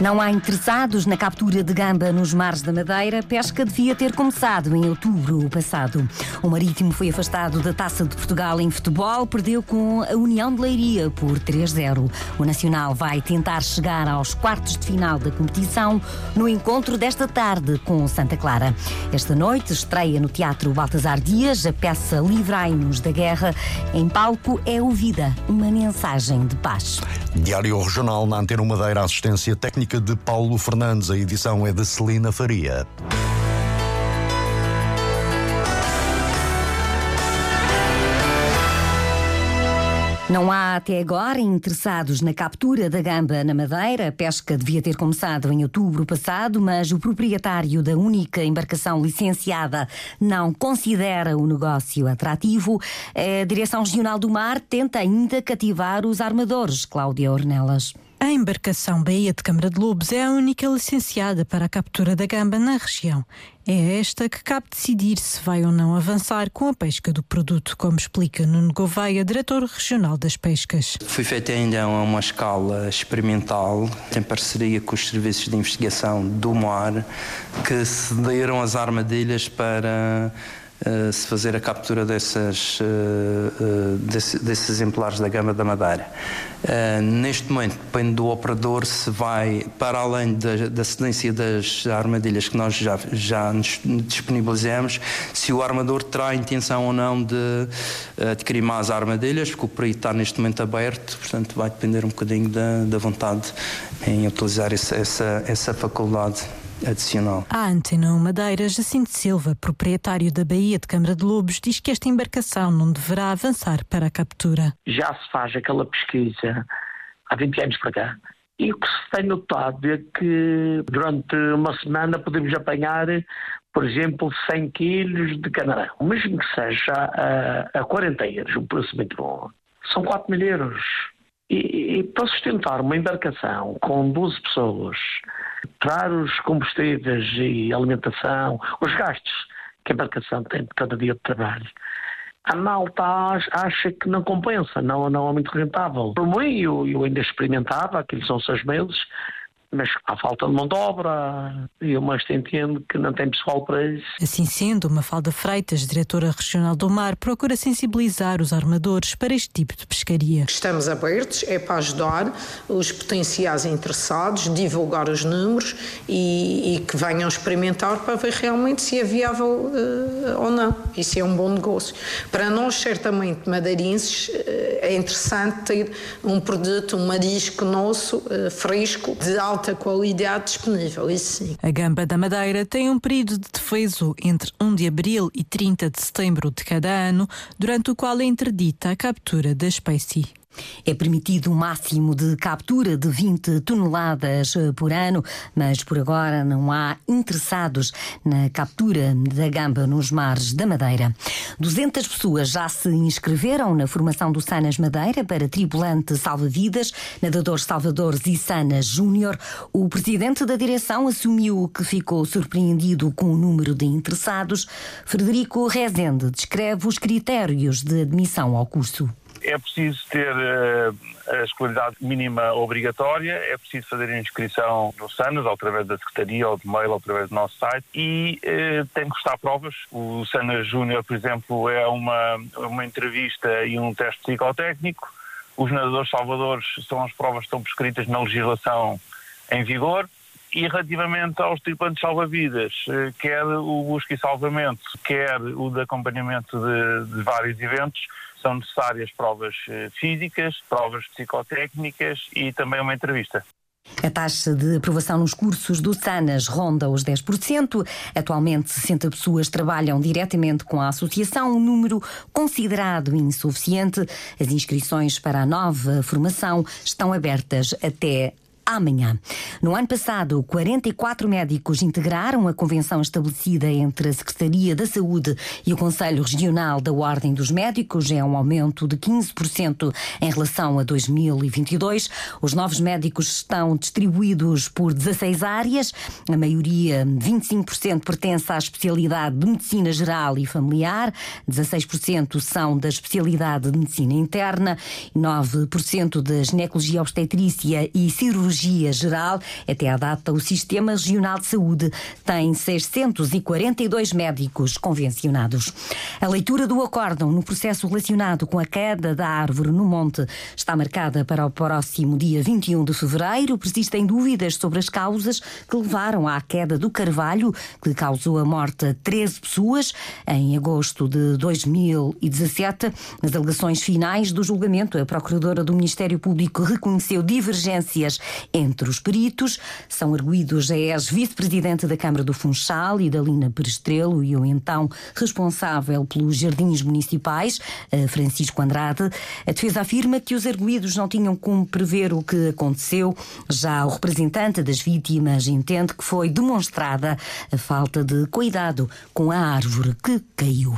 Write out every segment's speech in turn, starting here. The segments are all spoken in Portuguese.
Não há interessados na captura de gamba nos mares da Madeira. Pesca devia ter começado em outubro passado. O Marítimo foi afastado da Taça de Portugal em futebol, perdeu com a União de Leiria por 3-0. O Nacional vai tentar chegar aos quartos de final da competição no encontro desta tarde com Santa Clara. Esta noite estreia no Teatro Baltasar Dias a peça Livrai-nos da Guerra. Em palco é ouvida uma mensagem de paz. Diário Regional na Antena 1 Madeira, assistência técnica de Paulo Fernandes. A edição é de Celina Faria. Não há até agora interessados na captura da gamba na Madeira. A pesca devia ter começado em outubro passado, mas o proprietário da única embarcação licenciada não considera o negócio atrativo. A Direção Regional do Mar tenta ainda cativar os armadores. Cláudia Ornelas. A embarcação Baía de Câmara de Lobos é a única licenciada para a captura da gamba na região. É esta que cabe decidir se vai ou não avançar com a pesca do produto, como explica Nuno Gouveia, diretor regional das pescas. Foi feita ainda a uma escala experimental, em parceria com os serviços de investigação do mar, que cederam as armadilhas para Uh, se fazer a captura dessas, uh, desse, desses exemplares da gama da Madeira. neste momento, depende do operador se vai, para além da, da cedência das armadilhas que nós já, já disponibilizamos, se o armador terá a intenção ou não de adquirir mais armadilhas, porque o perito está neste momento aberto, portanto vai depender um bocadinho da, da vontade em utilizar essa, essa faculdade adicional. A Antena Madeira, Jacinto Silva, proprietário da Baía de Câmara de Lobos, diz que esta embarcação não deverá avançar para a captura. Já se faz aquela pesquisa há 20 anos para cá. E o que se tem notado é que durante uma semana podemos apanhar, por exemplo, 100 quilos de camarão. Mesmo que seja a, a 40 euros, um preço muito bom. São 4 mil euros. E, e para sustentar uma embarcação com 12 pessoas, para os combustíveis e alimentação, os gastos que a embarcação tem de cada dia de trabalho. A malta acha que não compensa, não, não é muito rentável. Por mim, eu, eu ainda experimentava, aqueles são seis meses, mas há falta de mão de obra e o Mestre entende que não tem pessoal para isso. Assim sendo, Mafalda Freitas, diretora regional do mar, procura sensibilizar os armadores para este tipo de pescaria. Estamos abertos, é para ajudar os potenciais interessados, divulgar os números e, e que venham experimentar para ver realmente se é viável uh, ou não e se é um bom negócio. Para nós, certamente, madeirenses, uh, é interessante ter um produto, um marisco nosso, uh, fresco, de alta alta qualidade disponível, isso sim. A gamba da Madeira tem um período de defeso entre 1 de abril e 30 de setembro de cada ano, durante o qual é interdita a captura da espécie. É permitido um máximo de captura de 20 toneladas eh, por ano, mas por agora não há interessados na captura da gamba nos mares da Madeira. 200 pessoas já se inscreveram na formação do Sanas Madeira para tripulante salva-vidas, nadador salvadores e Sanas Júnior. O presidente da direção assumiu que ficou surpreendido com o número de interessados. Frederico Rezende descreve os critérios de admissão ao curso. É preciso ter uh, a escolaridade mínima obrigatória, é preciso fazer a inscrição no SANAS, através da Secretaria, ou de mail, ou através do nosso site, e uh, tem que estar provas. O SANAS Júnior, por exemplo, é uma, uma entrevista e um teste psicotécnico. Os nadadores salvadores são as provas que estão prescritas na legislação em vigor. E relativamente aos tripulantes salva-vidas, eh, quer o busca e salvamento, quer o de acompanhamento de, de vários eventos, são necessárias provas eh, físicas, provas psicotécnicas e também uma entrevista. A taxa de aprovação nos cursos do SANAS ronda os 10%. Atualmente, 60 pessoas trabalham diretamente com a associação, um número considerado insuficiente. As inscrições para a nova formação estão abertas até amanhã. No ano passado, 44 médicos integraram a convenção estabelecida entre a Secretaria da Saúde e o Conselho Regional da Ordem dos Médicos. É um aumento de 15% em relação a 2022. Os novos médicos estão distribuídos por 16 áreas. A maioria, 25%, pertence à especialidade de Medicina Geral e Familiar, 16% são da especialidade de Medicina Interna, 9% da Ginecologia Obstetrícia e Cirurgia Geral. Até à data, o Sistema Regional de Saúde tem 642 médicos convencionados. A leitura do acórdão no processo relacionado com a queda da árvore no monte está marcada para o próximo dia 21 de fevereiro. Persistem dúvidas sobre as causas que levaram à queda do carvalho, que causou a morte a 13 pessoas em agosto de 2017. Nas alegações finais do julgamento, a Procuradora do Ministério Público reconheceu divergências entre os peritos. São arguídos a ex-vice-presidente da Câmara do Funchal, Idalina Perestrelo, e o então responsável pelos jardins municipais, Francisco Andrade. A defesa afirma que os arguídos não tinham como prever o que aconteceu. Já o representante das vítimas entende que foi demonstrada a falta de cuidado com a árvore que caiu.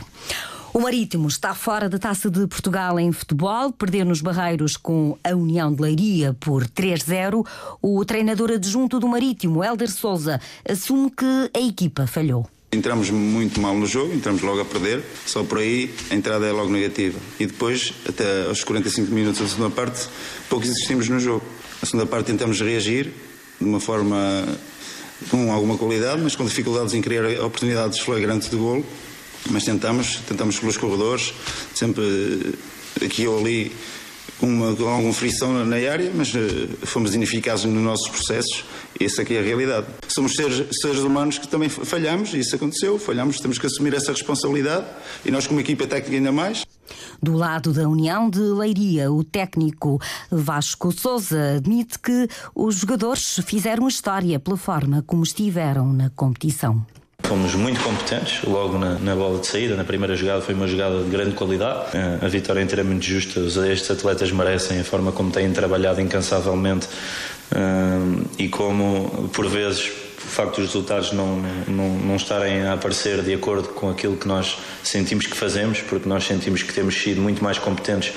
O Marítimo está fora da Taça de Portugal em futebol, perdeu nos Barreiros com a União de Leiria por 3-0. O treinador adjunto do Marítimo, Helder Souza, assume que a equipa falhou. Entramos muito mal no jogo, entramos logo a perder, só por aí a entrada é logo negativa. E depois, até aos 45 minutos da segunda parte, pouco existimos no jogo. Na segunda parte tentamos reagir de uma forma com alguma qualidade, mas com dificuldades em criar oportunidades flagrantes de golo. Mas tentamos, tentamos pelos corredores, sempre aqui ou ali com, uma, com alguma frição na área, mas uh, fomos ineficazes nos nossos processos. Essa aqui é a realidade. Somos seres, seres humanos que também falhamos, e isso aconteceu, falhamos, temos que assumir essa responsabilidade e nós, como equipa técnica, ainda mais. Do lado da União de Leiria, o técnico Vasco Souza admite que os jogadores fizeram história pela forma como estiveram na competição. Fomos muito competentes, logo na, na, bola de saída. Na primeira jogada foi uma jogada de grande qualidade. A vitória é inteiramente justa. Estes atletas merecem a forma como têm trabalhado incansavelmente e como, por vezes, o facto dos resultados não, não, não estarem a aparecer de acordo com aquilo que nós sentimos que fazemos, porque nós sentimos que temos sido muito mais competentes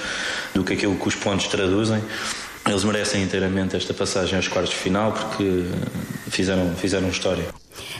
do que aquilo que os pontos traduzem. Eles merecem inteiramente esta passagem aos quartos de final porque fizeram, fizeram história.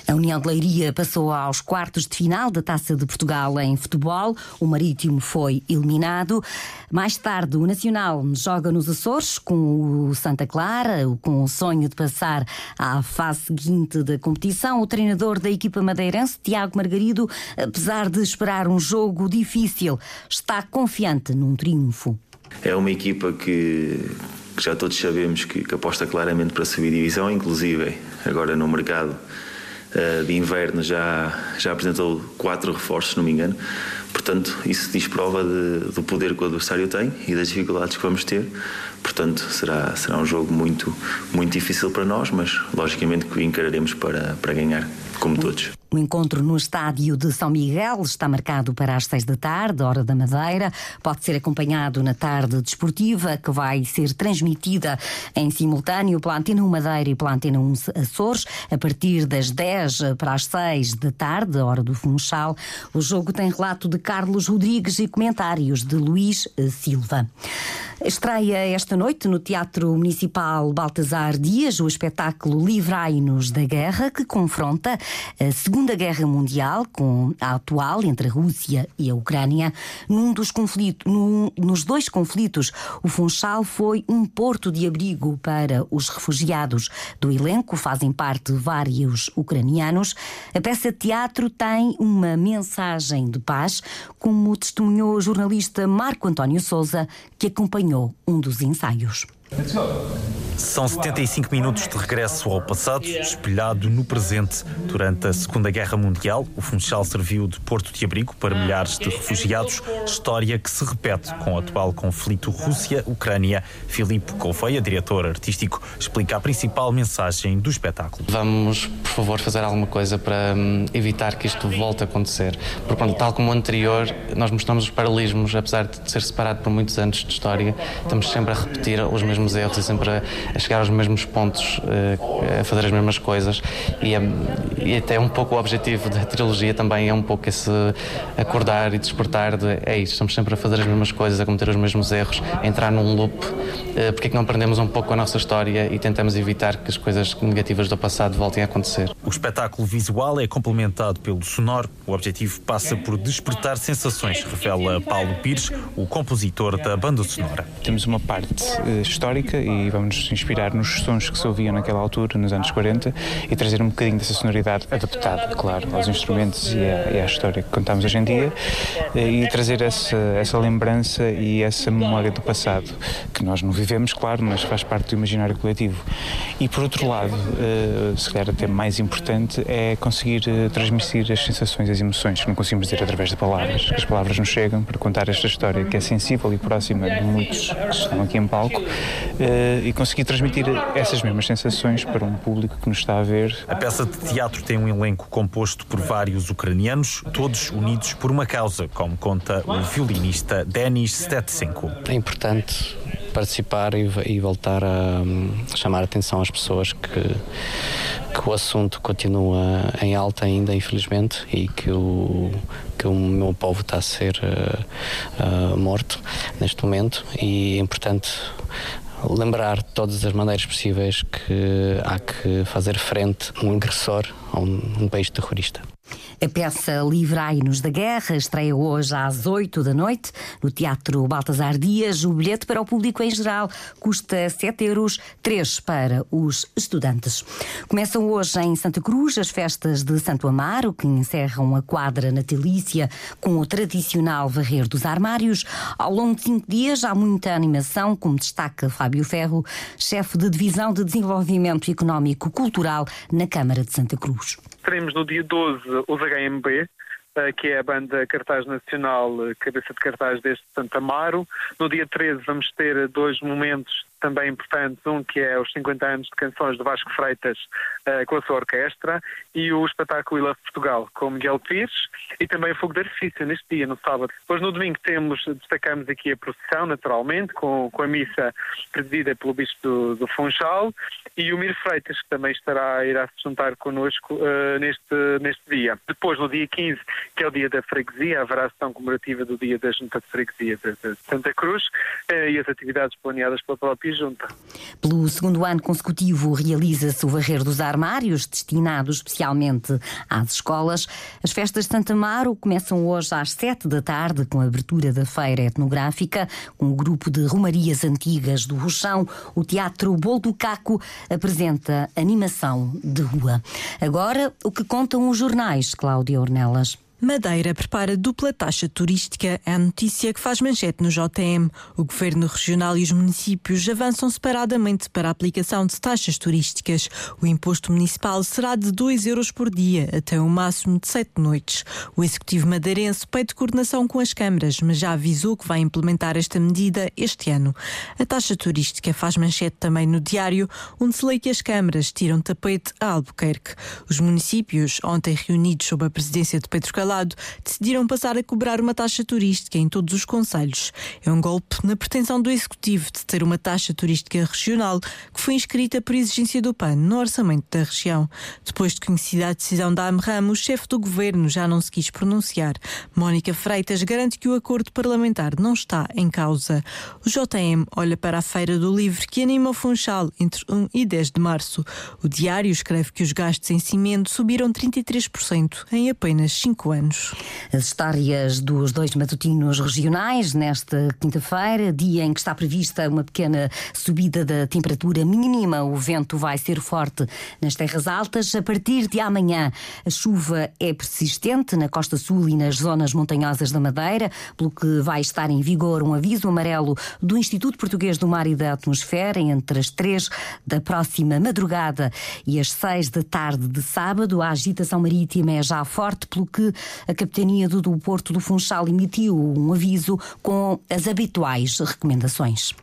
A União de Leiria passou aos quartos de final da Taça de Portugal em futebol. O Marítimo foi eliminado. Mais tarde, o Nacional joga nos Açores com o Santa Clara, com o sonho de passar à fase seguinte da competição. O treinador da equipa madeirense, Tiago Margarido, apesar de esperar um jogo difícil, está confiante num triunfo. É uma equipa que que já todos sabemos que, que, aposta claramente para subir divisão, inclusive agora no mercado de inverno já, já apresentou quatro reforços, se não me engano. Portanto, isso diz prova de, do poder que o adversário tem e das dificuldades que vamos ter. Portanto, será, será um jogo muito, muito difícil para nós, mas logicamente que encararemos para, para ganhar, como todos. O encontro no estádio de São Miguel está marcado para as seis da tarde, hora da Madeira. Pode ser acompanhado na tarde desportiva, que vai ser transmitida em simultâneo pela Antena 1 Madeira e pela Antena 1 Açores, a partir das 10 para as 6 da tarde, hora do Funchal. O jogo tem relato de Carlos Rodrigues e comentários de Luís Silva. Estreia esta noite no Teatro Municipal Baltasar Dias o espetáculo Livrai-nos da Guerra, que confronta a Segunda Guerra Mundial com a atual entre a Rússia e a Ucrânia. Num dos conflitos, num, nos dois conflitos, o Funchal foi um porto de abrigo para os refugiados. Do elenco fazem parte vários ucranianos. A peça de teatro tem uma mensagem de paz, como testemunhou o jornalista Marco António Souza, que acompanhou um dos ensaios. São 75 minutos de regresso ao passado, espelhado no presente. Durante a Segunda Guerra Mundial, o Funchal serviu de porto de abrigo para milhares de refugiados, história que se repete com o atual conflito Rússia-Ucrânia. Filipe Gouveia, diretor artístico, explica a principal mensagem do espetáculo. Vamos, por favor, fazer alguma coisa para hum, evitar que isto volte a acontecer. Porque, tal como o anterior, nós mostramos os paralelismos, apesar de ser separado por muitos anos de história, estamos sempre a repetir os mesmos erros e sempre a a chegar aos mesmos pontos, uh, a fazer as mesmas coisas e, e, até um pouco o objetivo da trilogia também é um pouco esse acordar e despertar de é isso, estamos sempre a fazer as mesmas coisas, a cometer os mesmos erros, a entrar num loop, uh, porque é que não aprendemos um pouco a nossa história e tentamos evitar que as coisas negativas do passado voltem a acontecer. O espetáculo visual é complementado pelo sonoro, o objetivo passa por despertar sensações, revela Paulo Pires, o compositor da banda sonora. Temos uma parte uh, histórica e vamos inspirar nos sons que se ouviam naquela altura, nos anos 40, e trazer um bocadinho dessa sonoridade adaptada, claro, aos instrumentos e à, e à história que contamos hoje em dia, uh, e trazer essa, essa lembrança e essa memória do passado, que nós não vivemos, claro, mas faz parte do imaginário coletivo. E por outro lado, uh, se calhar até mais importante, é conseguir transmitir as sensações, as emoções que não conseguimos dizer através de palavras, que as palavras nos chegam para contar esta história que é sensível e próxima de muitos que estão aqui em palco eh, e conseguir transmitir essas mesmas sensações para um público que nos está a ver. A peça de teatro tem um elenco composto por vários ucranianos, todos unidos por uma causa, como conta o violinista Denis Stetsenko. É importante participar e, e voltar a, a chamar a atenção às pessoas que que o assunto continua em alta ainda, infelizmente, e que o, que o meu povo está a ser uh, uh, morto neste momento e é importante lembrar de todas as maneiras possíveis que há que fazer frente a um agressor a um, um país terrorista. A peça Livrai-nos da Guerra estreia hoje às 8 da noite no Teatro Baltasar Dias. O bilhete para o público em geral custa 7 euros, 3 para os estudantes. Começam hoje em Santa Cruz as festas de Santo Amaro, que encerram a quadra natalícia com o tradicional varrer dos armários. Ao longo de cinco dias há muita animação, como destaca Fábio Ferro, chefe de Divisão de Desenvolvimento Económico Cultural na Câmara de Santa Cruz. Teremos no dia 12 os HMB, eh, que é a banda cartaz nacional, eh, cabeça de cartaz deste Santa Amaro. No dia 13 vamos ter dois momentos também importantes, um que é os 50 anos de canções de Vasco Freitas uh, com a sua orquestra e o espetáculo We Love Portugal com Miguel Pires e também o fogo de artifício neste dia, no sábado. Depois no domingo temos, destacamos aqui a procissão, naturalmente, com, com a missa presidida pelo Bispo do, do Funchal e o Mir Freitas, que também estará, irá se juntar connosco uh, neste, neste dia. Depois, no dia 15, que é o dia da freguesia, haverá ação comemorativa do dia da Junta de Freguesia de, de Santa Cruz uh, e as atividades planeadas pela própria Junta. Pelo segundo ano consecutivo, realiza-se o Varrer dos Armários, destinado especialmente às escolas. As festas de Santa Amaro começam hoje às sete da tarde, com a abertura da feira etnográfica, com o grupo de Romarias Antigas do Rochão. O Teatro Bolo do Caco apresenta animação de rua. Agora, o que contam os jornais, Cláudia Ornelas. Madeira prepara dupla taxa turística. É a notícia que faz manchete no JTM. O Governo Regional e os municípios avançam separadamente para a aplicação de taxas turísticas. O imposto municipal será de 2 euros por dia, até um máximo de 7 noites. O Executivo madeirense pede coordenação com as câmaras, mas já avisou que vai implementar esta medida este ano. A taxa turística faz manchete também no diário, onde se lê que as câmaras tiram tapete a Albuquerque. Os municípios, ontem reunidos sob a presidência de Pedro Calado, lado, decidiram passar a cobrar uma taxa turística em todos os conselhos. É um golpe na pretensão do Executivo de ter uma taxa turística regional que foi inscrita por exigência do PAN no orçamento da região. Depois de conhecida a decisão da AMRAM, o chefe do governo já não se quis pronunciar. Mónica Freitas garante que o acordo parlamentar não está em causa. O JM olha para a Feira do Livro que anima o Funchal entre 1 e 10 de março. O diário escreve que os gastos em cimento subiram 33% em apenas 5 anos anos. As histórias dos dois matutinos regionais nesta quinta-feira, dia em que está prevista uma pequena subida da temperatura mínima. O vento vai ser forte nas terras altas. A partir de amanhã, a chuva é persistente na costa sul e nas zonas montanhosas da Madeira, pelo que vai estar em vigor um aviso amarelo do Instituto Português do Mar e da Atmosfera entre as três da próxima madrugada e as seis da tarde de sábado. A agitação marítima é já forte, pelo que a Capitania do Porto do Funchal emitiu um aviso com as habituais recomendações.